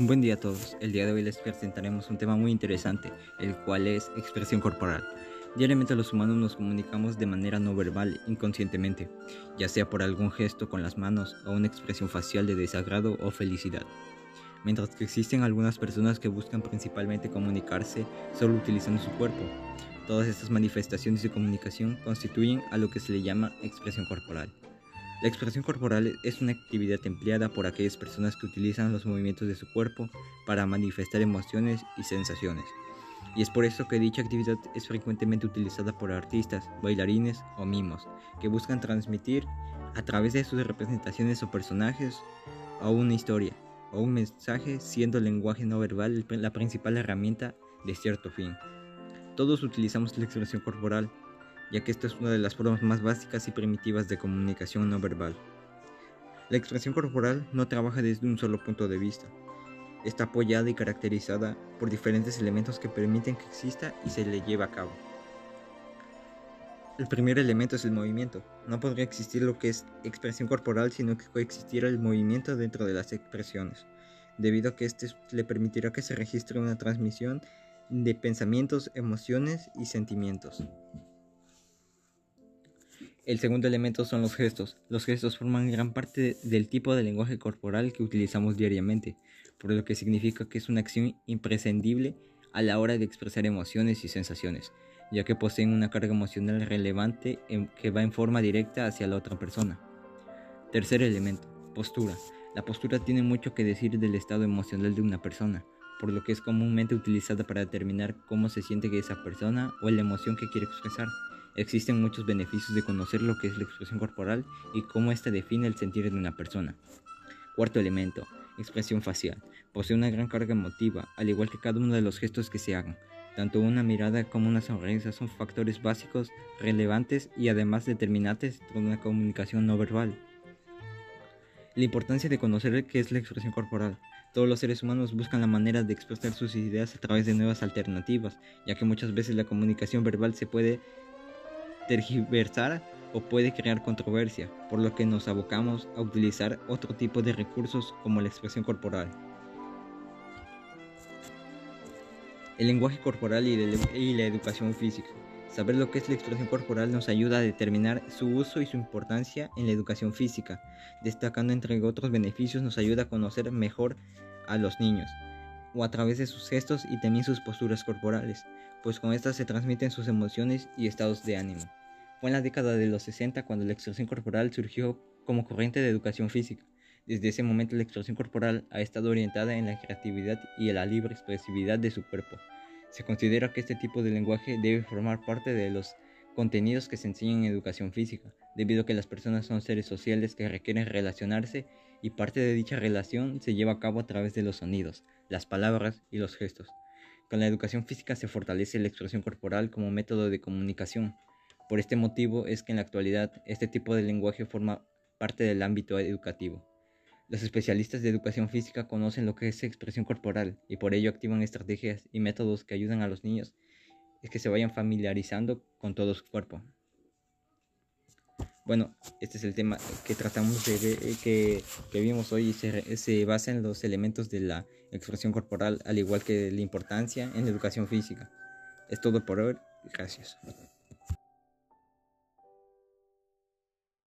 Buen día a todos. El día de hoy les presentaremos un tema muy interesante, el cual es expresión corporal. Diariamente los humanos nos comunicamos de manera no verbal, inconscientemente, ya sea por algún gesto con las manos o una expresión facial de desagrado o felicidad. Mientras que existen algunas personas que buscan principalmente comunicarse solo utilizando su cuerpo. Todas estas manifestaciones de comunicación constituyen a lo que se le llama expresión corporal. La expresión corporal es una actividad empleada por aquellas personas que utilizan los movimientos de su cuerpo para manifestar emociones y sensaciones. Y es por eso que dicha actividad es frecuentemente utilizada por artistas, bailarines o mimos, que buscan transmitir a través de sus representaciones o personajes o una historia o un mensaje, siendo el lenguaje no verbal la principal herramienta de cierto fin. Todos utilizamos la expresión corporal ya que esta es una de las formas más básicas y primitivas de comunicación no verbal. La expresión corporal no trabaja desde un solo punto de vista. Está apoyada y caracterizada por diferentes elementos que permiten que exista y se le lleve a cabo. El primer elemento es el movimiento. No podría existir lo que es expresión corporal sino que coexistiera el movimiento dentro de las expresiones, debido a que este le permitirá que se registre una transmisión de pensamientos, emociones y sentimientos. El segundo elemento son los gestos. Los gestos forman gran parte del tipo de lenguaje corporal que utilizamos diariamente, por lo que significa que es una acción imprescindible a la hora de expresar emociones y sensaciones, ya que poseen una carga emocional relevante que va en forma directa hacia la otra persona. Tercer elemento, postura. La postura tiene mucho que decir del estado emocional de una persona, por lo que es comúnmente utilizada para determinar cómo se siente esa persona o la emoción que quiere expresar. Existen muchos beneficios de conocer lo que es la expresión corporal y cómo ésta define el sentir de una persona. Cuarto elemento, expresión facial. Posee una gran carga emotiva, al igual que cada uno de los gestos que se hagan. Tanto una mirada como una sonrisa son factores básicos, relevantes y además determinantes de una comunicación no verbal. La importancia de conocer qué es la expresión corporal. Todos los seres humanos buscan la manera de expresar sus ideas a través de nuevas alternativas, ya que muchas veces la comunicación verbal se puede tergiversar o puede crear controversia, por lo que nos abocamos a utilizar otro tipo de recursos como la expresión corporal. El lenguaje corporal y, la educación física. Saber lo que es la expresión corporal nos ayuda a determinar su uso y su importancia en la educación física, destacando entre otros beneficios nos ayuda a conocer mejor a los niños, o a través de sus gestos y también sus posturas corporales, pues con estas se transmiten sus emociones y estados de ánimo. Fue en la década de los 60 cuando la expresión corporal surgió como corriente de educación física. Desde ese momento la expresión corporal ha estado orientada en la creatividad y en la libre expresividad de su cuerpo. Se considera que este tipo de lenguaje debe formar parte de los contenidos que se enseñan en educación física, debido a que las personas son seres sociales que requieren relacionarse y parte de dicha relación se lleva a cabo a través de los sonidos, las palabras y los gestos. Con la educación física se fortalece la expresión corporal como método de comunicación. Por este motivo es que en la actualidad este tipo de lenguaje forma parte del ámbito educativo. Los especialistas de educación física conocen lo que es expresión corporal y por ello activan estrategias y métodos que ayudan a los niños a que se vayan familiarizando con todo su cuerpo. Bueno, este es el tema que tratamos de ver, eh, que, que vimos hoy y se, se basa en los elementos de la expresión corporal, al igual que la importancia en la educación física. Es todo por hoy. Gracias.